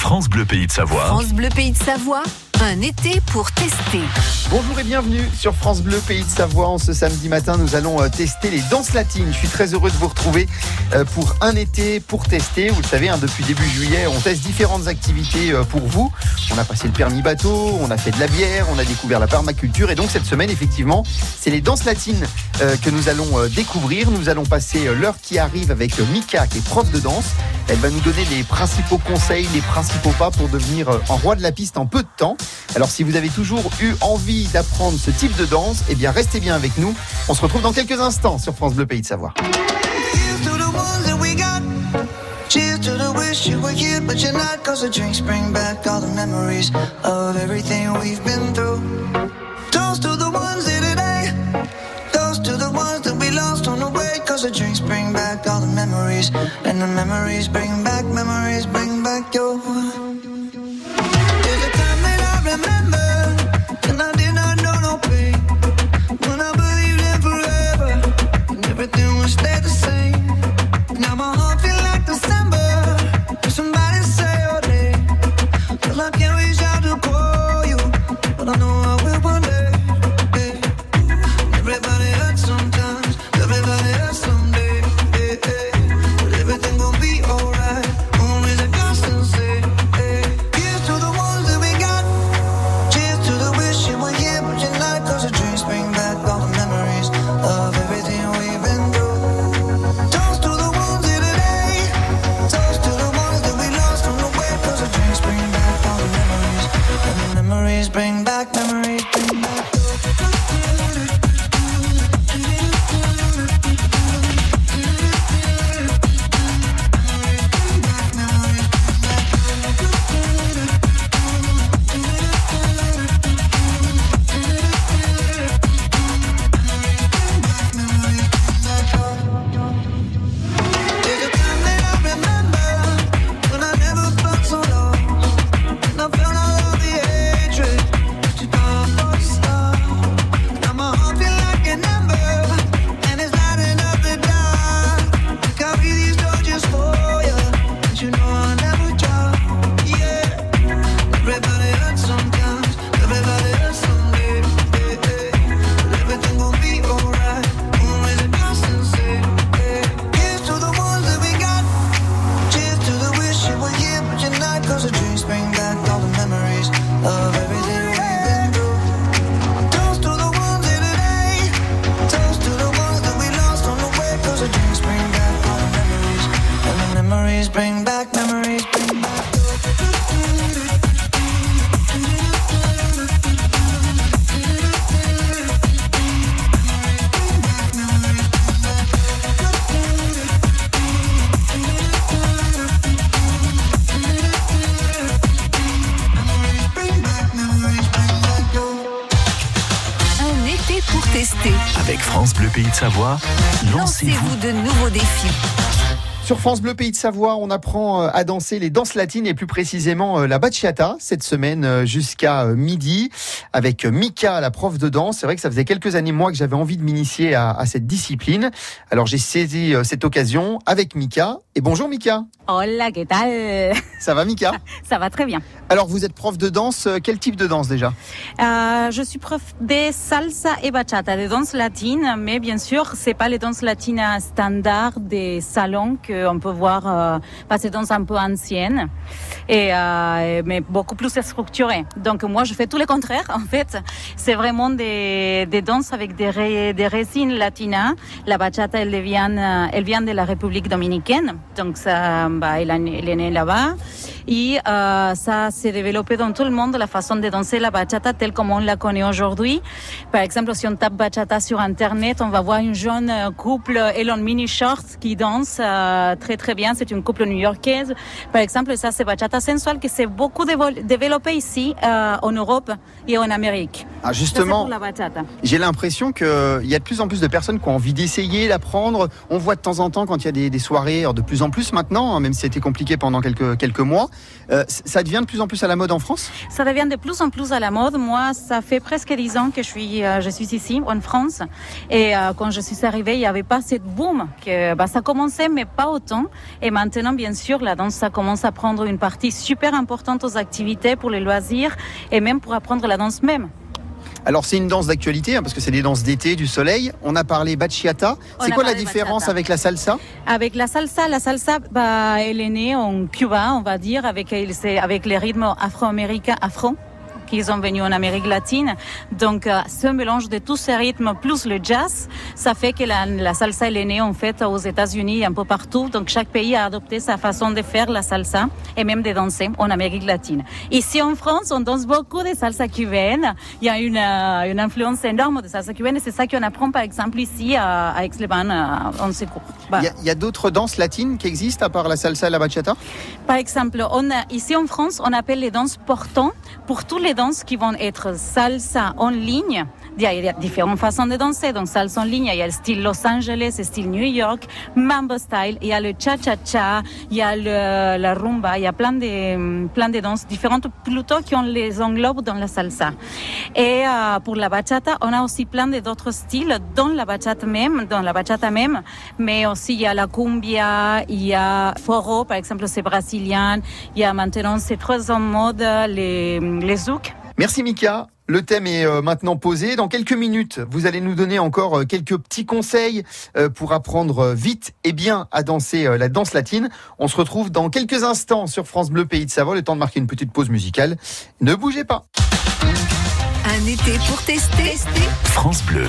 France Bleu Pays de Savoie. France Bleu Pays de Savoie, un été pour tester. Bonjour et bienvenue sur France Bleu Pays de Savoie. En ce samedi matin, nous allons euh, tester les danses latines. Je suis très heureux de vous retrouver euh, pour un été pour tester. Vous le savez, hein, depuis début juillet, on teste différentes activités euh, pour vous. On a passé le permis bateau, on a fait de la bière, on a découvert la permaculture. Et donc cette semaine, effectivement, c'est les danses latines que nous allons découvrir. Nous allons passer l'heure qui arrive avec Mika, qui est prof de danse. Elle va nous donner les principaux conseils, les principaux pas pour devenir en roi de la piste en peu de temps. Alors si vous avez toujours eu envie d'apprendre ce type de danse, eh bien restez bien avec nous. On se retrouve dans quelques instants sur France Bleu Pays de Savoie. Cheers to the wish you were here, but you're not. Cause the drinks bring back all the memories of everything we've been through. Toast to the ones here today. Toast to the ones that we lost on the way. Cause the drinks bring back all the memories. And the memories bring back, memories bring back your. Lancez-vous de nouveaux défis. Sur France Bleu Pays de Savoie, on apprend euh, à danser les danses latines et plus précisément euh, la bachata cette semaine euh, jusqu'à midi avec Mika, la prof de danse. C'est vrai que ça faisait quelques années moi que j'avais envie de m'initier à, à, cette discipline. Alors j'ai saisi cette occasion avec Mika. Et bonjour Mika. Hola, ¿qué tal? Ça va Mika? Ça va très bien. Alors vous êtes prof de danse, quel type de danse déjà? Euh, Je suis prof de salsa et bachata, de danse latine, mais bien sûr c'est pas les danses latines standards des salons que on peut voir euh, passer dans un peu ancienne, et, euh, mais beaucoup plus structurée. Donc moi, je fais tout le contraire. En fait, c'est vraiment des, danses avec des, des résines latinas. La bachata, elle vient, elle vient de la République dominicaine, donc ça, bah, elle, elle est née là-bas. Et euh, ça s'est développé dans tout le monde, la façon de danser la bachata telle comme on la connaît aujourd'hui. Par exemple, si on tape bachata sur Internet, on va voir une jeune couple Elon Mini Shorts qui danse euh, très très bien. C'est une couple new-yorkaise. Par exemple, ça c'est bachata sensual qui s'est beaucoup développé ici euh, en Europe et en Amérique. Ah, justement, j'ai l'impression qu'il y a de plus en plus de personnes qui ont envie d'essayer, d'apprendre. On voit de temps en temps quand il y a des, des soirées, de plus en plus maintenant, hein, même si c'était compliqué pendant quelques, quelques mois, Euh, ça devient de plus en plus à la mode en France? Ça devient de plus en plus à la mode. Moi, ça fait presque dix ans que je suis, euh, je suis ici en France. Et euh, quand je suis arrivée, il n'y avait pas cette boom. Que, bah, ça commençait, mais pas autant. Et maintenant, bien sûr, la danse, ça commence à prendre une partie super importante aux activités, pour les loisirs et même pour apprendre la danse même. Alors c'est une danse d'actualité hein, parce que c'est des danses d'été, du soleil. On a parlé bachata. C'est quoi la différence bachata. avec la salsa? Avec la salsa, la salsa, bah, elle est née en Cuba, on va dire, avec, avec les rythmes afro-américains, afro qui sont venus en Amérique latine. Donc, euh, ce mélange de tous ces rythmes plus le jazz, ça fait que la, la salsa elle est née en fait aux États-Unis un peu partout. Donc, chaque pays a adopté sa façon de faire la salsa et même de danser en Amérique latine. Ici en France, on danse beaucoup de salsa cubaine. Il y a une, euh, une influence énorme de salsa cubaine et c'est ça qu'on apprend par exemple ici à, à Aix-les-Bains euh, en secours. Il y a, a d'autres danses latines qui existent à part la salsa et la bachata? Par exemple, on a, ici en France, on appelle les danses portants pour tous les qui vont être salsa en ligne. Il y a différentes façons de danser. Donc, salsa en ligne, il y a le style Los Angeles, le style New York, mambo style, il y a le cha-cha-cha, il y a le, la rumba, il y a plein de, plein de danses différentes plutôt qui on les englobe dans la salsa. Et euh, pour la bachata, on a aussi plein d'autres styles dans la bachata même, dans la bachata même, mais aussi il y a la cumbia, il y a foro, par exemple, c'est brésilien, il y a maintenant, c'est très en mode les, les zouk. Merci Mika. Le thème est euh, maintenant posé. Dans quelques minutes, vous allez nous donner encore euh, quelques petits conseils euh, pour apprendre vite et bien à danser la danse latine. On se retrouve dans quelques instants sur France Bleu Pays de Savoie. Le temps de marquer une petite pause musicale. Ne bougez pas. Un été pour tester. France Bleu.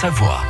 Savoie.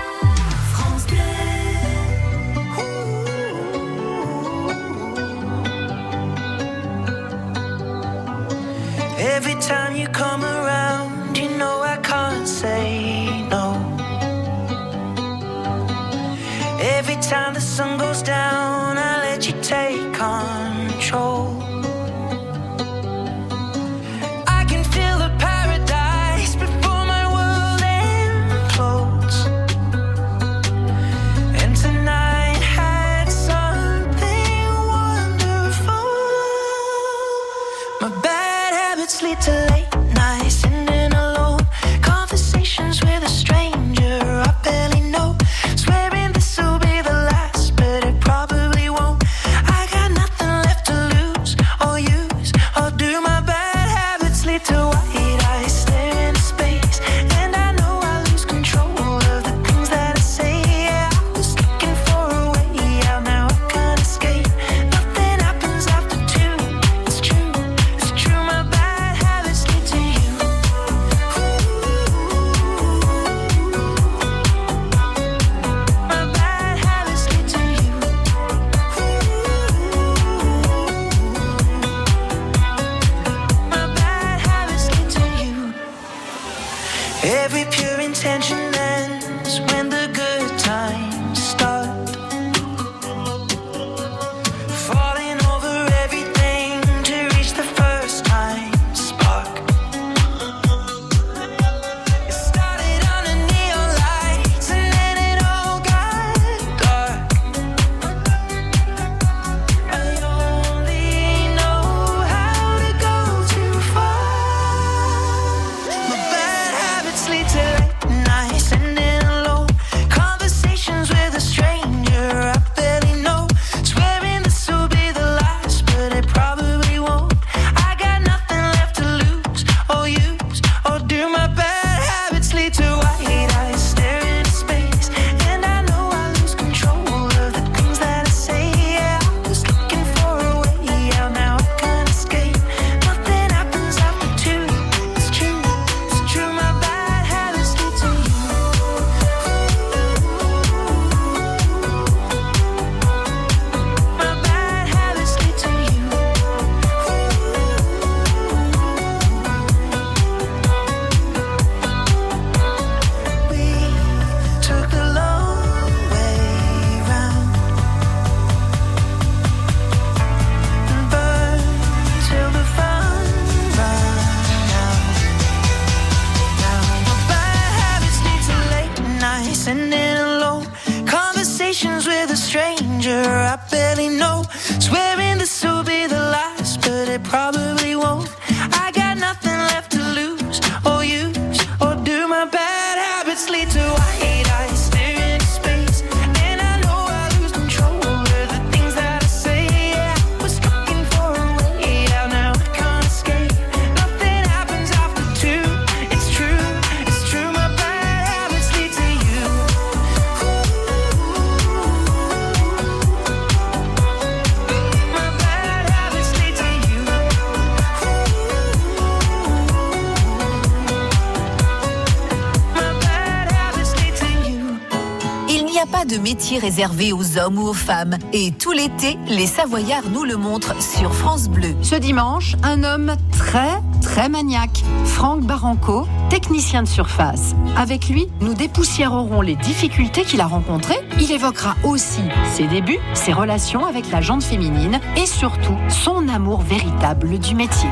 métier réservé aux hommes ou aux femmes. Et tout l'été, les Savoyards nous le montrent sur France Bleu. Ce dimanche, un homme très, très maniaque, Franck Baranco, technicien de surface. Avec lui, nous dépoussiérerons les difficultés qu'il a rencontrées. Il évoquera aussi ses débuts, ses relations avec la gente féminine et surtout son amour véritable du métier.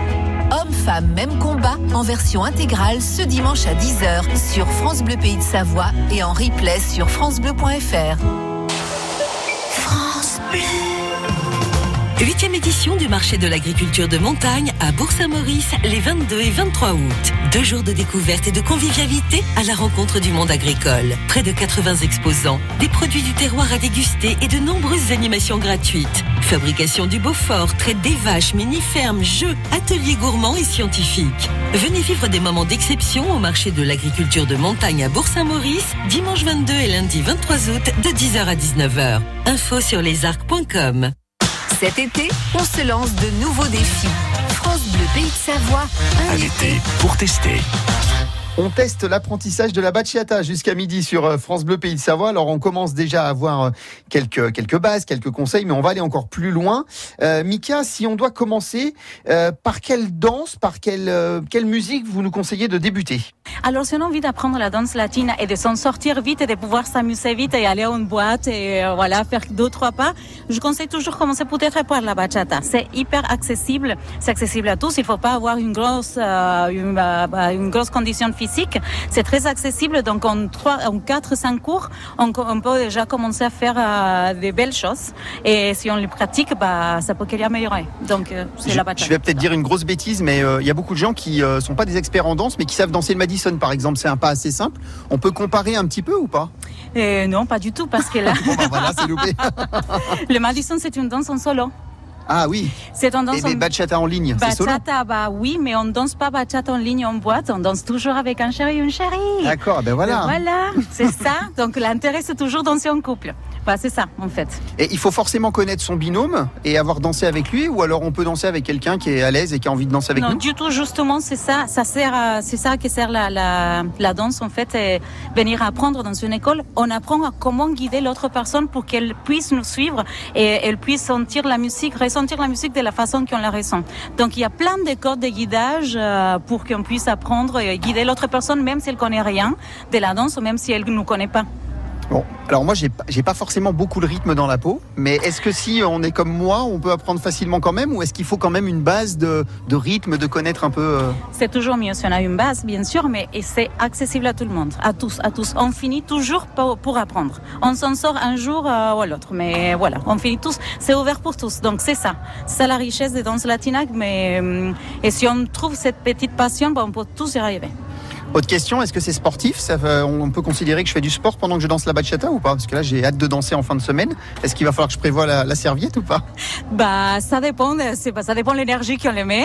Hommes-femmes, même combat en version intégrale ce dimanche à 10h sur France Bleu Pays de Savoie et en replay sur FranceBleu.fr. France Bleu. Huitième édition du marché de l'agriculture de montagne à Bourg-Saint-Maurice les 22 et 23 août. Deux jours de découverte et de convivialité à la rencontre du monde agricole. Près de 80 exposants, des produits du terroir à déguster et de nombreuses animations gratuites. Fabrication du Beaufort, traite des vaches, mini-fermes, jeux, ateliers gourmands et scientifiques. Venez vivre des moments d'exception au marché de l'agriculture de montagne à Bourg-Saint-Maurice, dimanche 22 et lundi 23 août de 10h à 19h. Info sur lesarcs.com. Cet été, on se lance de nouveaux défis. France Bleu Pays de Savoie, un, été pour tester. On teste l'apprentissage de la bachata jusqu'à midi sur euh, France Bleu Pays de Savoie. Alors on commence déjà à avoir euh, quelques quelques bases, quelques conseils, mais on va aller encore plus loin. Euh, Mika, si on doit commencer, par quelle danse, par quelle quelle musique vous nous conseillez de débuter? Alors, si on a envie d'apprendre la danse latine et de s'en sortir vite et de pouvoir s'amuser vite et aller à une boîte et voilà, faire deux, trois pas, je conseille toujours commencer peut-être par la bachata. C'est hyper accessible. C'est accessible à tous. Il faut pas avoir une grosse, une, bah, une grosse condition physique. C'est très accessible. Donc, en trois, en quatre, cinq cours, on, peut déjà commencer à faire euh, des belles choses. Et si on les pratique, bah, ça peut qu'améliorer. Donc, euh, c'est je, la bachata. je vais peut-être dire une grosse bêtise, mais euh, il y a beaucoup de gens qui euh, sont pas des experts en danse, mais qui savent danser le Madison, par exemple. C'est un pas assez simple. On peut comparer un petit peu ou pas? Non, pas du tout, parce que là, Bon, bah, voilà, c'est loupé. le Madison, c'est une danse en solo. Ah oui. C'est danse Et en bachata en ligne. Bachata, bah oui, mais on danse pas bachata en ligne en boîte, on danse toujours avec un chéri ou une chérie. D'accord, ben voilà. Voilà, c'est ça. Donc l'intérêt, c'est toujours danser en couple. Bah, c'est ça, en fait. Et il faut forcément connaître son binôme et avoir dansé avec lui, ou alors on peut danser avec quelqu'un qui est à l'aise et qui a envie de danser avec non, nous? du tout, justement, c'est ça. Ça sert c'est ça qui sert la, la, la danse, en fait, et venir apprendre dans une école. On apprend à comment guider l'autre personne pour qu'elle puisse nous suivre et elle puisse sentir la musique, la musique de la façon qu'on la ressent. Donc, il y a plein de codes de guidage euh, pour qu'on puisse apprendre et guider l'autre personne, même si elle connaît rien de la danse ou même si elle ne nous connaît pas. Bon, alors moi j'ai pas- forcément beaucoup de rythme dans la peau, mais est-ce que si on est comme moi, on peut apprendre facilement quand même, ou est-ce qu'il faut quand même une base de, de rythme, de connaître un peu euh, C'est toujours mieux si on a une base, bien sûr, mais c'est accessible à tout le monde, à tous, à tous. On finit toujours pour, apprendre. On s'en sort un jour euh, ou l'autre, mais voilà, on finit tous. C'est ouvert pour tous, donc c'est ça. C'est la richesse des danses latinaques, mais euh, et si on trouve cette petite passion, on peut tous y arriver. Autre question, est-ce que c'est sportif Ça, On peut considérer que je fais du sport pendant que je danse la bachata ou pas Parce que là j'ai hâte de danser en fin de semaine. Est-ce qu'il va falloir que je prévoie la, la serviette ou pas Bah, ça dépend, ça dépend de l'énergie qu'on le met.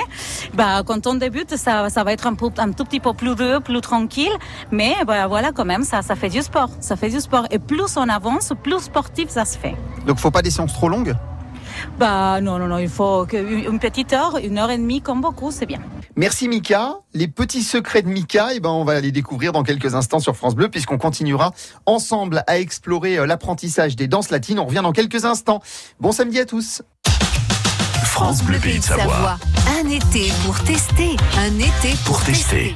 Bah, quand on débute, ça, ça va être un, peu, un tout petit peu plus doux, plus tranquille. Mais, bah, voilà, quand même, ça, ça fait du sport. Ça fait du sport. Et plus on avance, plus sportif ça se fait. Donc faut pas des séances trop longues Bah, non, non, non, il faut une petite heure, une heure et demie, comme beaucoup, c'est bien. Merci Mika. Les petits secrets de Mika, eh ben, on va les découvrir dans quelques instants sur France Bleu puisqu'on continuera ensemble à explorer euh, l'apprentissage des danses latines. On revient dans quelques instants. Bon samedi à tous. France Bleu Pays de Savoie. Un été pour tester. Un été pour, Pour tester.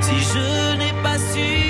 Si je n'ai pas su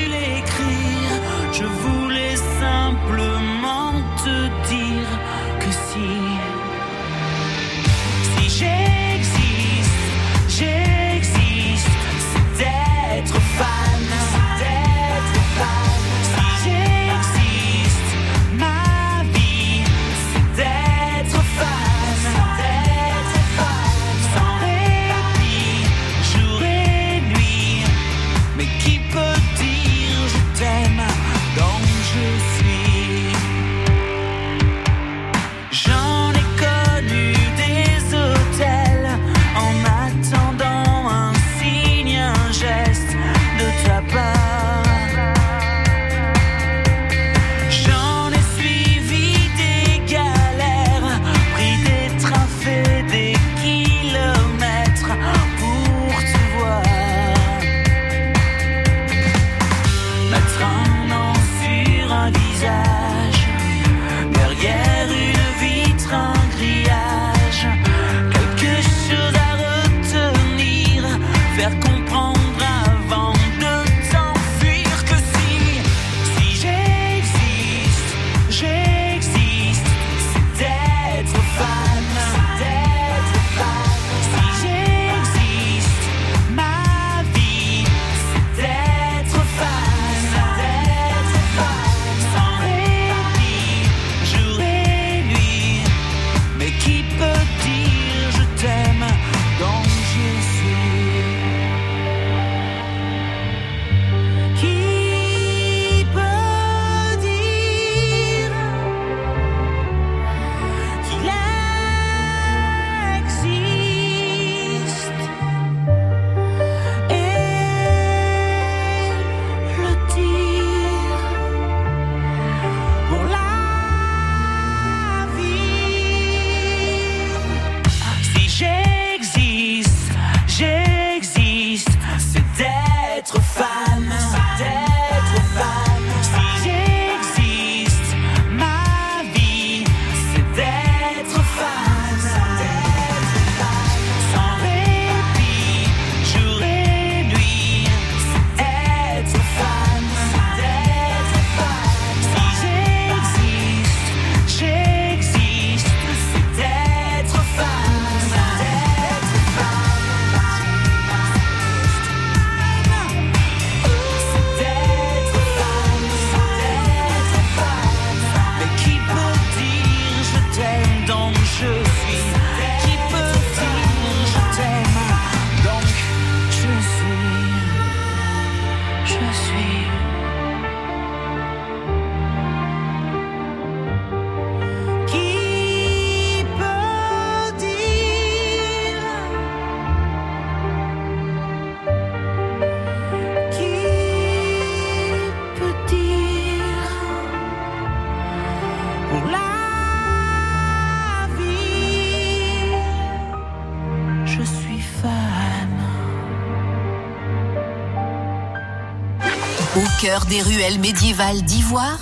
Des ruelles médiévales d'Ivoire,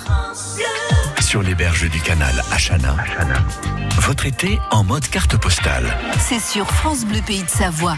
Sur les berges du canal Achana, votre été en mode carte postale. c'est sur France Bleu Pays de Savoie.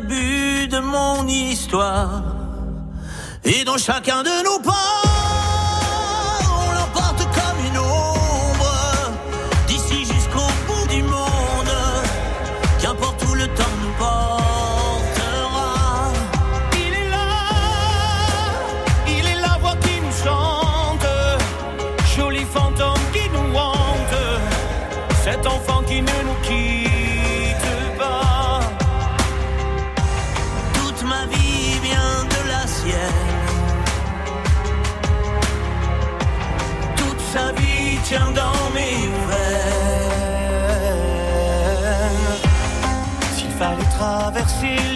Début de mon histoire. Et dans chacun de nos vie tient dans mes veines. S'il fallait traverser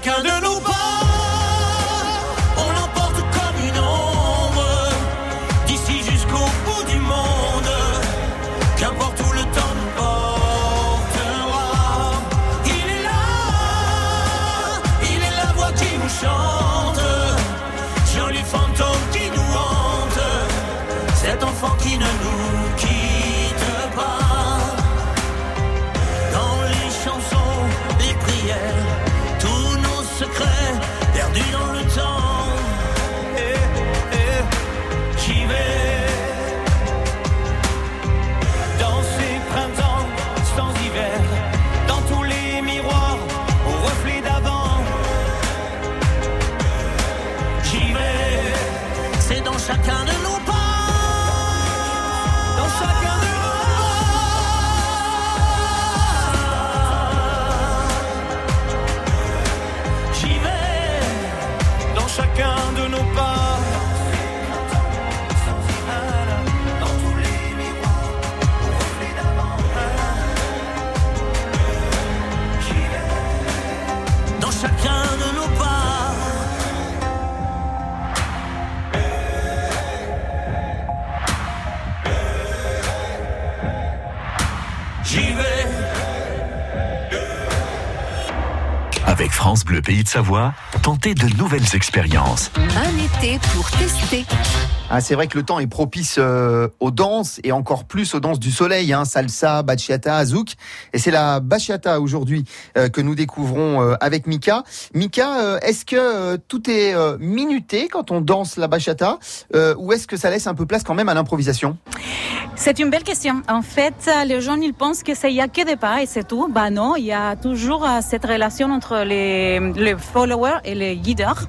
chacun de nos Pays de Savoie, tentez de nouvelles expériences. Un été pour tester. Ah, c'est vrai que le temps est propice euh, aux danses et encore plus aux danses du soleil, hein, salsa, bachata, azouk. Et c'est la bachata aujourd'hui euh, que nous découvrons euh, avec Mika. Mika, euh, est-ce que euh, tout est euh, minuté quand on danse la bachata ou est-ce que ça laisse un peu place quand même à l'improvisation? C'est une belle question. En fait, les gens ils pensent que c'est il y a que des pas et c'est tout. Bah non, il y a toujours cette relation entre les, les followers et les guideurs.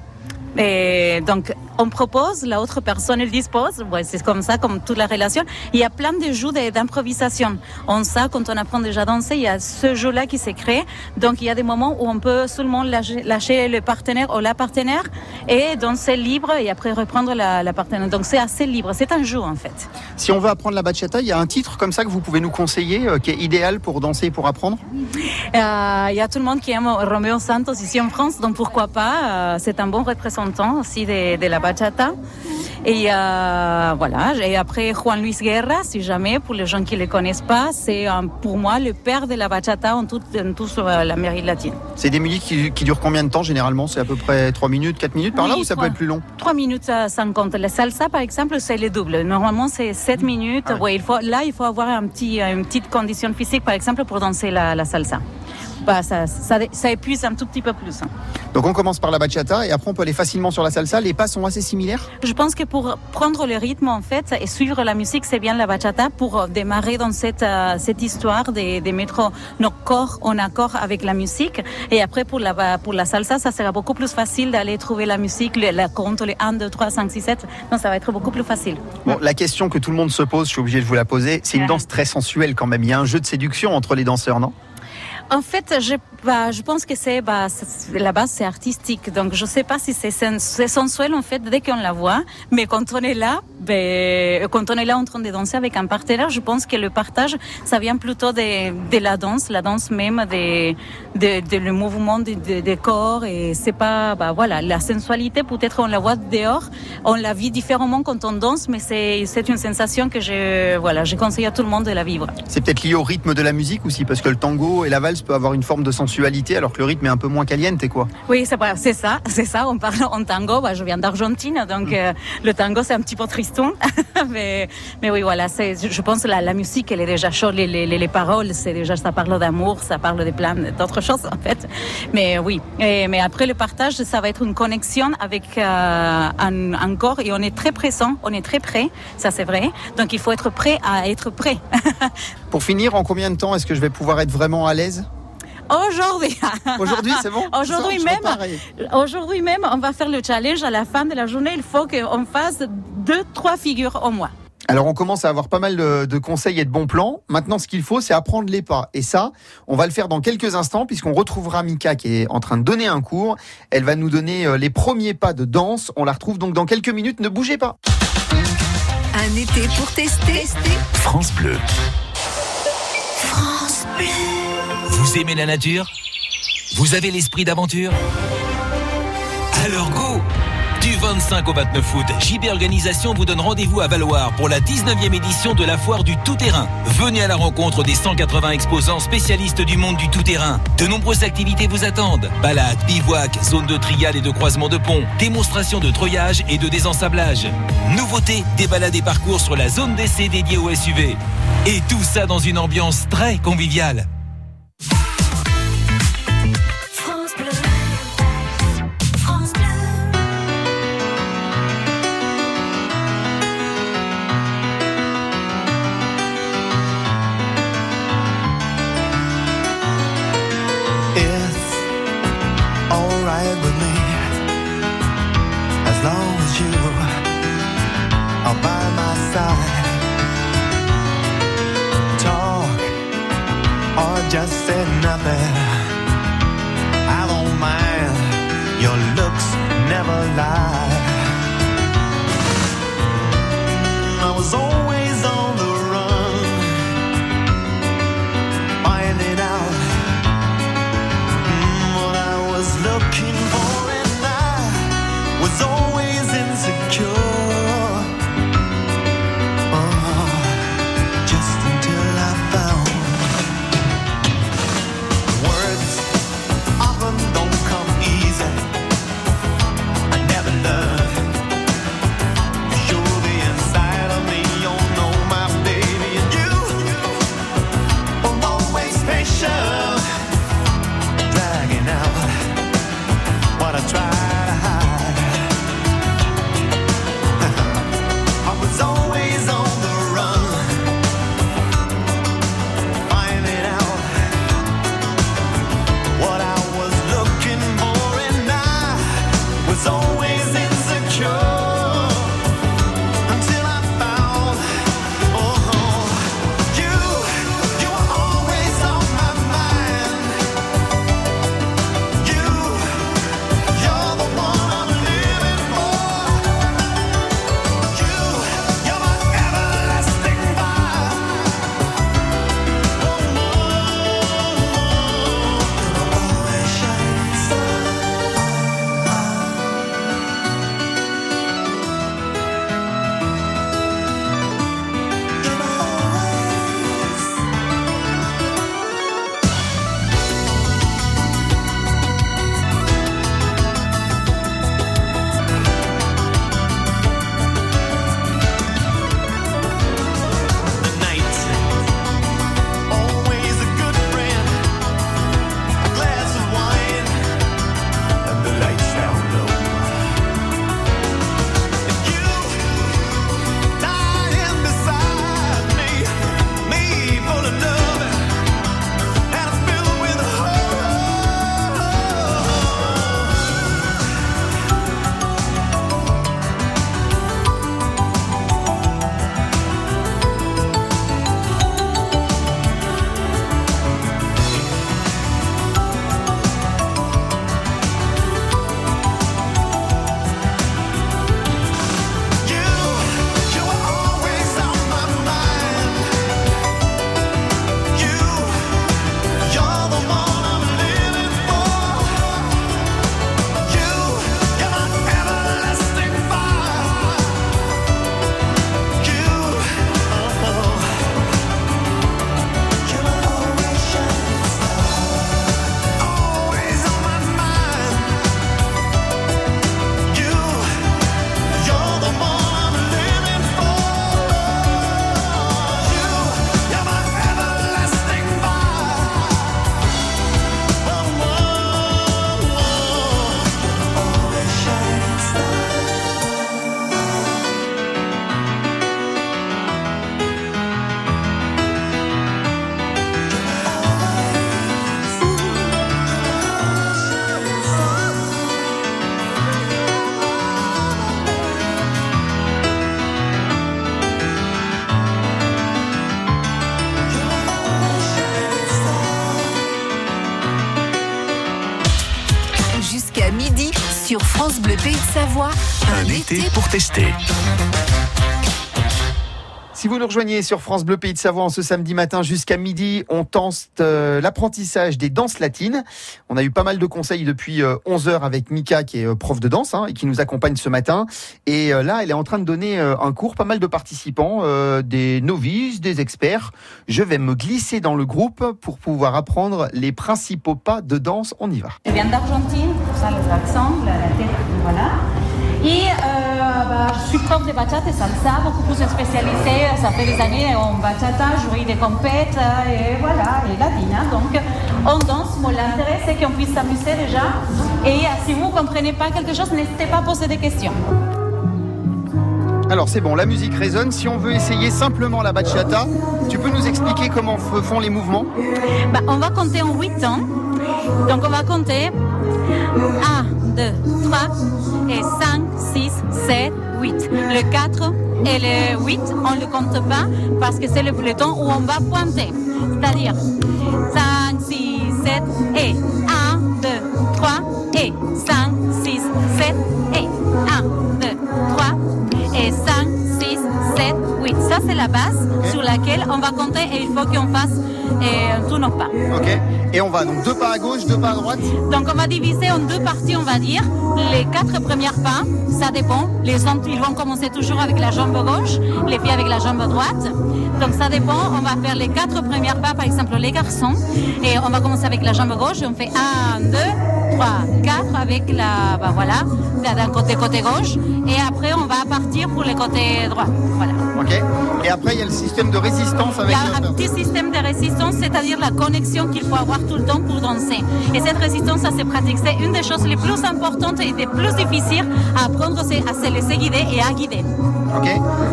Et donc, on propose, la autre personne, elle dispose. Ouais, c'est comme ça, comme toute la relation. Il y a plein de jeux d'improvisation. On sait, quand on apprend déjà à danser, il y a ce jeu-là qui s'est créé. Donc, il y a des moments où on peut seulement lâcher, lâcher le partenaire ou la partenaire et danser libre et après reprendre la, la partenaire. Donc, c'est assez libre. C'est un jeu, en fait. Si on veut apprendre la bachata, il y a un titre comme ça que vous pouvez nous conseiller, euh, qui est idéal pour danser et pour apprendre? Euh, Il y a tout le monde qui aime Romeo Santos ici en France, donc pourquoi pas. euh, c'est un bon représentant aussi de, de la bachata. Et euh, voilà. Et après Juan Luis Guerra, si jamais, pour les gens qui ne le connaissent pas, c'est euh, pour moi le père de la bachata en toute, en toute euh, l'Amérique latine. C'est des musiques qui, qui durent combien de temps généralement? C'est à peu près 3 minutes, 4 minutes par là ou ça peut être plus long? 3 minutes euh, 50. La salsa, par exemple, c'est le double. Normalement, c'est 7 minutes. Ah ouais. Ouais, il faut, là, il faut avoir un petit, euh, une petite condition physique, par exemple, pour danser la, la salsa. Bah, ça, ça, ça épuise un tout petit peu plus. hein. Donc on commence par la bachata et après on peut aller facilement sur la salsa. Les pas sont assez similaires? Je pense que pour prendre le rythme en fait et suivre la musique, c'est bien la bachata pour euh, démarrer dans cette euh, cette histoire de, de mettre nos corps en accord avec la musique. Et après pour la pour la salsa, ça sera beaucoup plus facile d'aller trouver la musique, la compte les 1 2 3 5 6 7. Donc ça va être beaucoup plus facile. Bon, la question que tout le monde se pose, je suis obligé de vous la poser, c'est une Ouais. danse très sensuelle quand même. Il y a un jeu de séduction entre les danseurs, non? En fait, je, bah, je pense que c'est, bah, la base, c'est artistique. Donc, je sais pas si c'est sensuel, en fait, dès qu'on la voit. Mais quand on est là, ben, quand on est là en train de danser avec un partenaire, je pense que le partage, ça vient plutôt de, de la danse, la danse même, de, de, de le mouvement des de, des corps. Et c'est pas, bah, voilà, la sensualité, peut-être on la voit dehors, on la vit différemment quand on danse, mais c'est, une sensation que je, voilà, je conseille à tout le monde de la vivre. C'est peut-être lié au rythme de la musique aussi, parce que le tango et la valse peut avoir une forme de sensualité, alors que le rythme est un peu moins caliente, quoi. Oui, c'est ça, c'est ça. On parle en tango. Bah, je viens d'Argentine, donc euh, le tango c'est un petit peu mais oui, voilà. Je pense que la, musique, elle est déjà chaude. Les, les, les paroles, c'est déjà ça parle d'amour, ça parle de plein d'autres choses en fait. Mais oui. Mais après le partage, ça va être une connexion avec euh, un, corps et on est très présent, on est très près. Ça c'est vrai. Donc il faut être prêt à être prêt. Pour finir, en combien de temps est-ce que je vais pouvoir être vraiment à l'aise? Aujourd'hui. Aujourd'hui, c'est bon? Aujourd'hui même. Aujourd'hui même, on va faire le challenge. À la fin de la journée, il faut qu'on fasse deux, trois figures au moins. Alors on commence à avoir pas mal de, de conseils et de bons plans. Maintenant, ce qu'il faut, c'est apprendre les pas. Et ça, on va le faire dans quelques instants, puisqu'on retrouvera Mika qui est en train de donner un cours. Elle va nous donner euh, les premiers pas de danse. On la retrouve donc dans quelques minutes. Ne bougez pas. Un été pour tester. France Bleu. Vous aimez la nature Vous avez l'esprit d'aventure Alors go Du 25 au 29 août, JB Organisation vous donne rendez-vous à Valoir pour la 19e édition de la foire du tout-terrain. Venez à la rencontre des 180 exposants spécialistes du monde du tout-terrain. De nombreuses activités vous attendent. Balades, bivouac, zone de trial et de croisement de pont, démonstration de treuillage et de désensablage. Nouveautés, des balades et parcours sur la zone d'essai dédiée au SUV. Et tout ça dans une ambiance très conviviale. Pays de Savoie, Un été pour tester. Si vous nous rejoignez sur France Bleu Pays de Savoie en ce samedi matin jusqu'à midi, on tente euh, l'apprentissage des danses latines. On a eu pas mal de conseils depuis 11 heures avec Mika qui est euh, prof de danse hein, et qui nous accompagne ce matin. Et euh, là, elle est en train de donner euh, un cours, pas mal de participants, euh, des novices, des experts. Je vais me glisser dans le groupe pour pouvoir apprendre les principaux pas de danse. On y va. Je viens d'Argentine, pour ça les accents, la, tête, voilà. Et euh, je suis prof de bachata et salsa, beaucoup plus spécialisée. Ça fait des années en bachata, jury des compètes euh, et voilà, et latina. Donc on danse. Moi, l'intérêt c'est qu'on puisse s'amuser déjà. Et euh, si vous ne comprenez pas quelque chose, n'hésitez pas à poser des questions. Alors c'est bon, la musique résonne. Si on veut essayer simplement la bachata, tu peux nous expliquer comment font les mouvements? Bah, on va compter en 8 temps. Donc on va compter 1, 2, 3 et 5, 6, 7, 8. Le 4 et le 8, on ne le compte pas parce que c'est le peloton où on va pointer. C'est-à-dire 5, 6, 7 et 1, 2, 3 et 5, 6, 7 et 1, 2, 3 et 5, 6, 7, 8. Ça c'est la base sur laquelle on va compter et il faut qu'on fasse euh, tous nos pas. Ok. Et on va donc deux pas à gauche, deux pas à droite. Donc on va diviser en deux parties, on va dire. Les quatre premières pas, ça dépend. Les hommes, ils vont commencer toujours avec la jambe gauche, les filles avec la jambe droite. Donc ça dépend. On va faire les quatre premières pas, par exemple les garçons. Et on va commencer avec la jambe gauche. Et on fait un, deux, trois, quatre avec la, bah voilà, d'un côté côté gauche. Et après on va partir pour le côté droit. Voilà. Ok. Et après, il y a le système de résistance Il avec y a un petit système de résistance, c'est-à-dire la connexion qu'il faut avoir tout le temps pour danser. Et cette résistance, ça se pratique. C'est une des choses les plus importantes et des plus difficiles à apprendre, c'est à se laisser guider et à guider. Ok.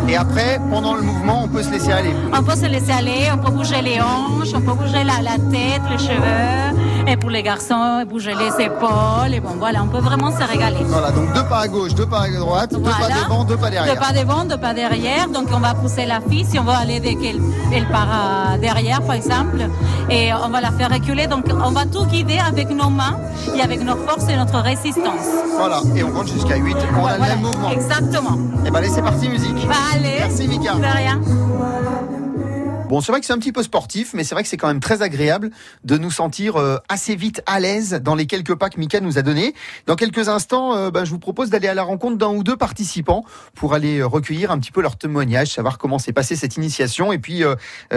Et après, pendant le mouvement, on peut se laisser aller. On peut se laisser aller, on peut bouger les hanches, on peut bouger la, la tête, les cheveux. Et pour les garçons, bouger les épaules. Et bon, voilà, on peut vraiment se régaler. Voilà, donc deux pas à gauche, deux pas à droite, deux pas devant, deux pas derrière. Deux pas devant, deux pas derrière. Donc on va pousser la fille si on veut aller dès qu'elle elle part euh, derrière, par exemple. Et on va la faire reculer. Donc on va tout guider avec nos mains et avec nos forces et notre résistance. Voilà, et on compte jusqu'à 8. On a le même mouvement. Exactement. Et ben allez, c'est parti, musique. Bah, allez. Merci, Mika. De rien. Bon, c'est vrai que c'est un petit peu sportif, mais c'est vrai que c'est quand même très agréable de nous sentir euh, assez vite à l'aise dans les quelques pas que Mika nous a donnés. Dans quelques instants, euh, ben, je vous propose d'aller à la rencontre d'un ou deux participants pour aller euh, recueillir un petit peu leur témoignage, savoir comment s'est passée cette initiation et puis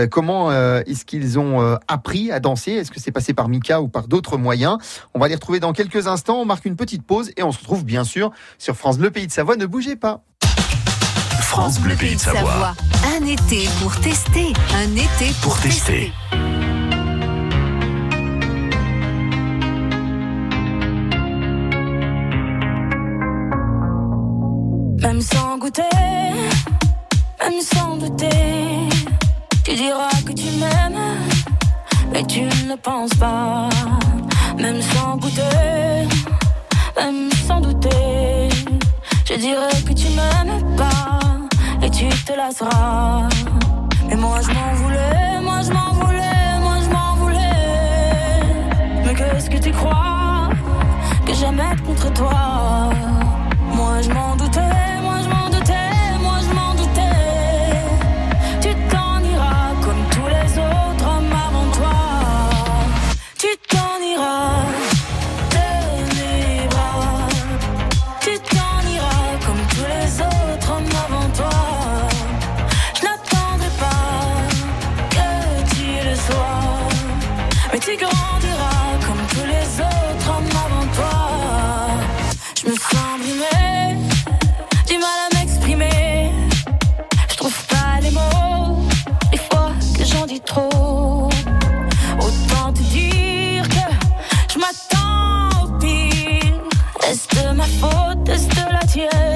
comment est-ce qu'ils ont appris à danser. Est-ce que c'est passé par Mika ou par d'autres moyens On va les retrouver dans quelques instants. On marque une petite pause et on se retrouve bien sûr sur France Bleu Pays de Savoie. Ne bougez pas. France Bleu Pays de Savoie. Un été pour tester. Un été pour, Pour tester. Même sans goûter, même sans douter, tu diras que tu m'aimes, mais tu ne penses pas. Même sans goûter, même sans douter, je dirais que tu m'aimes pas tu te lasseras. Mais moi je m'en voulais, moi je m'en voulais, moi je m'en voulais. Mais qu'est-ce que tu crois que j'aimais contre toi? Moi je m'en 天。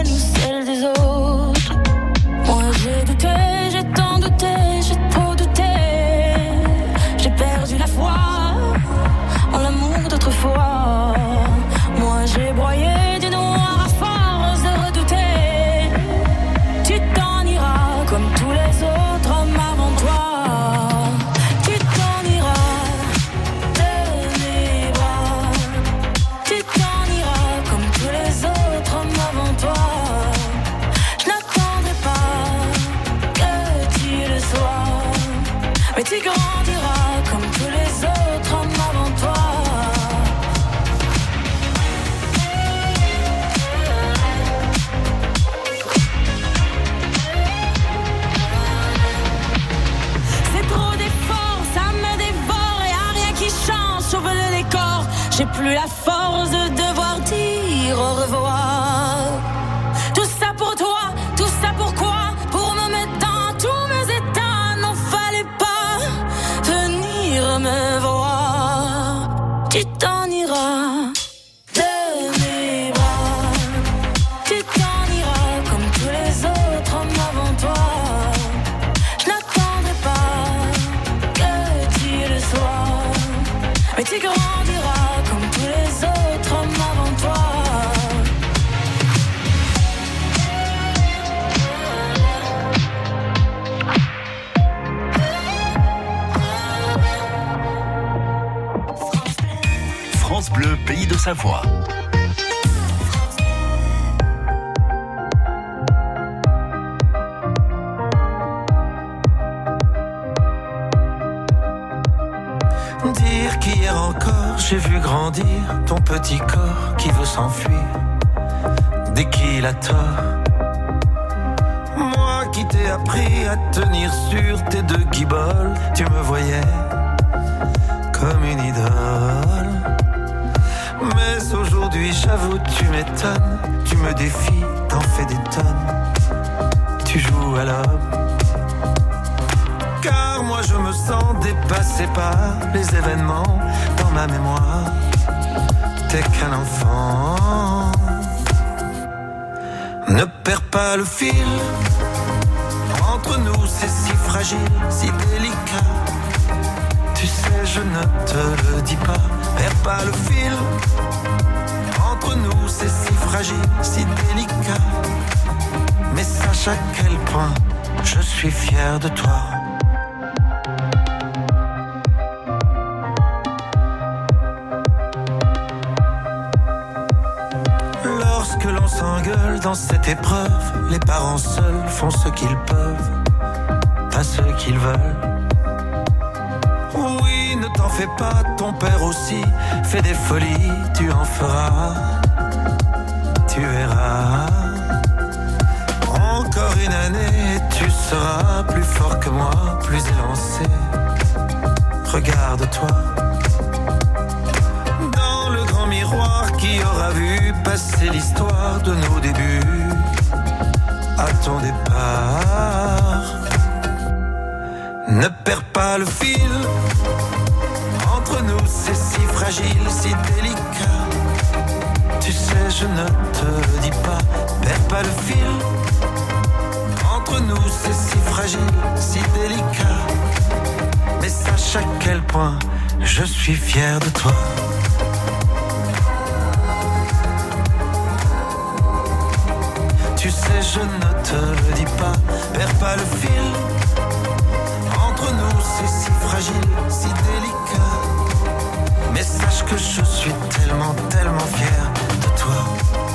Mais tu grandiras comme tous les autres hommes avant toi. France Bleu, pays de Savoie. J'ai vu grandir ton petit corps qui veut s'enfuir dès qu'il a tort. Moi qui t'ai appris à tenir sur tes deux guiboles, tu me voyais comme une idole. Mais aujourd'hui j'avoue tu m'étonnes, tu me défies, t'en fais des tonnes, tu joues à l'homme. Car moi je me sens dépassé par les événements dans ma mémoire. T'es qu'un enfant. Ne perds pas le fil. Entre nous c'est si fragile, si délicat. Tu sais, je ne te le dis pas. Perds pas le fil. Entre nous c'est si fragile, si délicat. Mais sache à quel point je suis fier de toi. Lorsque l'on s'engueule dans cette épreuve, les parents seuls font ce qu'ils peuvent, pas ce qu'ils veulent. Oui, ne t'en fais pas, ton père aussi fait des folies, tu en feras, tu verras. Encore une année, tu seras plus fort que moi, plus élancé. Regarde-toi qui aura vu passer l'histoire de nos débuts à ton départ. Ne perds pas le fil. Entre nous, c'est si fragile, si délicat. Tu sais, je ne te dis pas. Perds pas le fil. Entre nous, c'est si fragile, si délicat. Mais sache à quel point je suis fier de toi. Je ne te le dis pas, perds pas le fil. Entre nous, c'est si fragile, si délicat. Mais sache que je suis tellement, tellement fier de toi.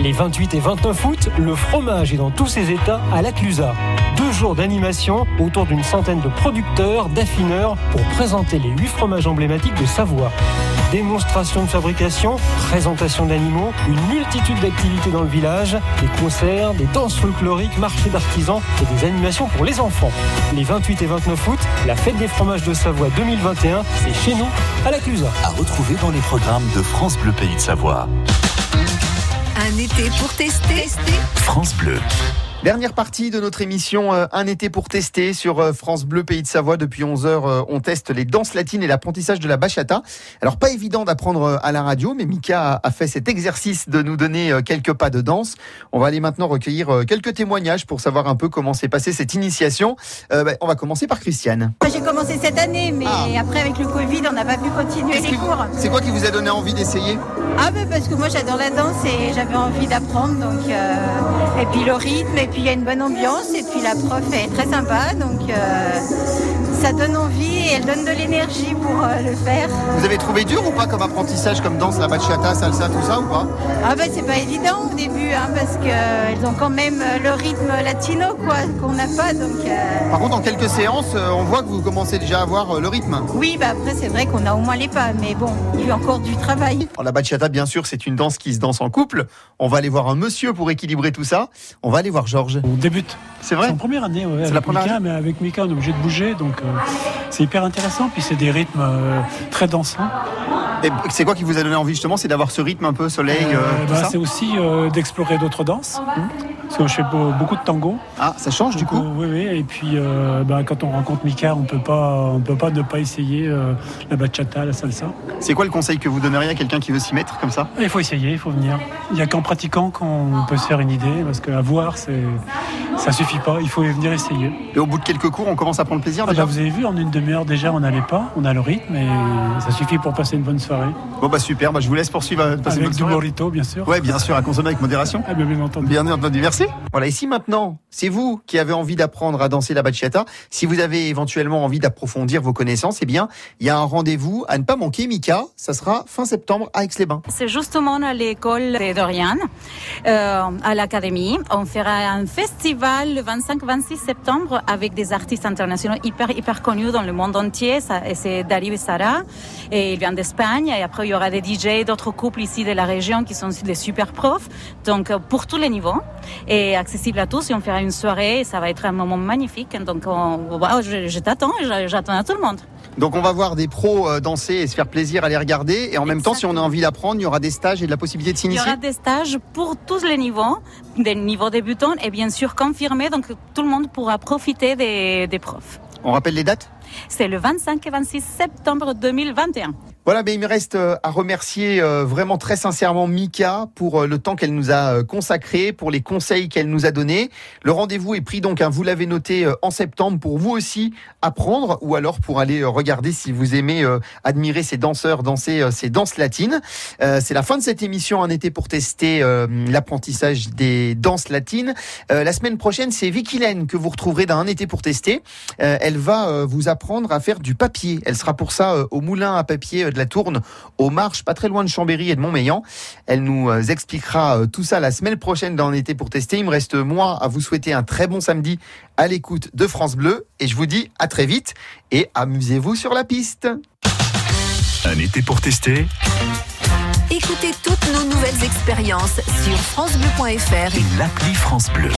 Les 28 et 29 août, le fromage est dans tous ses états à la Clusa. Deux jours d'animation autour d'une centaine de producteurs, d'affineurs pour présenter les huit fromages emblématiques de Savoie. Démonstration de fabrication, présentation d'animaux, une multitude d'activités dans le village, des concerts, des danses folkloriques, marchés d'artisans et des animations pour les enfants. Les 28 et 29 août, la fête des fromages de Savoie 2021, c'est chez nous, à la Clusa. À retrouver dans les programmes de France Bleu Pays de Savoie. Un été pour tester. France Bleu, Dernière partie de notre émission euh, Un été pour tester sur euh, France Bleu Pays de Savoie. Depuis 11 heures, euh, on teste les danses latines et l'apprentissage de la bachata. Alors pas évident d'apprendre à la radio, mais Mika a- fait cet exercice de nous donner quelques pas de danse. On va aller maintenant recueillir quelques témoignages pour savoir un peu comment s'est passée cette initiation. Euh, bah, on va commencer par Christiane. Moi, J'ai commencé cette année, mais après avec le Covid, on n'a pas pu continuer les cours. C'est quoi qui vous a donné envie d'essayer? Ah ben parce que moi j'adore la danse et j'avais envie d'apprendre donc euh, et puis le rythme et puis il y a une bonne ambiance et puis la prof est très sympa donc euh, ça donne envie et elle donne de l'énergie pour euh, le faire. Vous avez trouvé dur ou pas comme apprentissage, comme danse, la bachata, salsa, tout ça ou pas? Ah ben c'est pas évident au début hein, parce qu'elles ont quand même euh, le rythme latino quoi qu'on n'a pas donc euh, Par contre, en quelques séances, euh, on voit que vous commencez déjà à avoir euh, le rythme. oui bah après c'est vrai qu'on a au moins les pas mais bon il y a encore du travail. Alors, la bachata, bien sûr, c'est une danse qui se danse en couple. On va aller voir un monsieur pour équilibrer tout ça. On va aller voir Georges. On débute. C'est vrai C'est en première année, ouais, C'est avec la première Mika, année mais avec Mika, on est obligé de bouger, donc euh, c'est hyper intéressant. Puis c'est des rythmes euh, très dansants. Et c'est quoi qui vous a donné envie justement C'est d'avoir ce rythme un peu soleil, Euh, euh, bah, c'est aussi euh, d'explorer d'autres danses. Parce que je fais beau- beaucoup de tango. Ah, ça change du coup Oui, oui. Et puis euh, bah, quand on rencontre Mika, on peut pas, on peut pas ne pas essayer euh, la bachata, la salsa. C'est quoi le conseil que vous donneriez à quelqu'un qui veut s'y mettre comme ça? Il faut essayer, il faut venir. Il n'y a qu'en pratiquant qu'on peut se faire une idée, parce qu'à voir, c'est, ça suffit pas. Il faut venir essayer. Et au bout de quelques cours, on commence à prendre plaisir Ah déjà? bah, vous avez vu, en une demi-heure déjà, on les pas, on a le rythme, et ça suffit pour passer une bonne soirée. Bon bah super, bah, je vous laisse poursuivre. euh, passer Avec du burrito, bien sûr. Ouais, bien sûr, à consommer avec modération. Ah, bien, bien entendu. Bien entendu, merci. Voilà, et si maintenant, c'est vous qui avez envie d'apprendre à danser la bachata, si vous avez éventuellement envie d'approfondir vos connaissances, eh bien, il y a un rendez-vous à ne pas manquer, Mika. Ça sera fin septembre à Aix-les-Bains. C'est justement à l'école de Dorian, euh, à l'académie. On fera un festival le 25-26 septembre avec des artistes internationaux hyper, hyper connus dans le monde entier. C'est Dario et Sarah, et ils viennent d'Espagne. Et après, il y aura des DJ, d'autres couples ici de la région qui sont aussi des super profs. Donc, euh, pour tous les niveaux et accessible à tous. Et on fera une soirée et ça va être un moment magnifique. Donc, on, je, je t'attends j'attends à tout le monde. Donc on va voir des pros euh, danser et se faire plaisir à les regarder. Et en même temps, si on a envie d'apprendre, il y aura des stages et de la possibilité de Il y s'initier. aura des stages pour tous les niveaux, des niveaux débutants et bien sûr confirmés, donc tout le monde pourra profiter des, des profs. On rappelle les dates? C'est le 25 et 26 septembre 2021. Voilà, mais il me reste euh, à remercier euh, vraiment très sincèrement Mika pour euh, le temps qu'elle nous a consacré, pour les conseils qu'elle nous a donnés. Le rendez-vous est pris donc, hein, vous l'avez noté, en septembre pour vous aussi apprendre ou alors pour aller regarder si vous aimez euh, admirer ces danseurs danser euh, ces danses latines. Euh, C'est la fin de cette émission, un été pour tester l'apprentissage des danses latines. La semaine prochaine, c'est Vicky Len que vous retrouverez dans un été pour tester. Elle va vous apprendre à faire du papier. Elle sera pour ça au moulin à papier euh, de la Tourne, aux Marches, pas très loin de Chambéry et de Montmélian. Elle nous euh, expliquera euh, tout ça la semaine prochaine dans un été pour tester. Il me reste moi à vous souhaiter un très bon samedi à l'écoute de France Bleu et je vous dis à très vite et amusez-vous sur la piste. Un été pour tester Écoutez toutes nos nouvelles expériences sur francebleu.fr et l'appli France Bleu.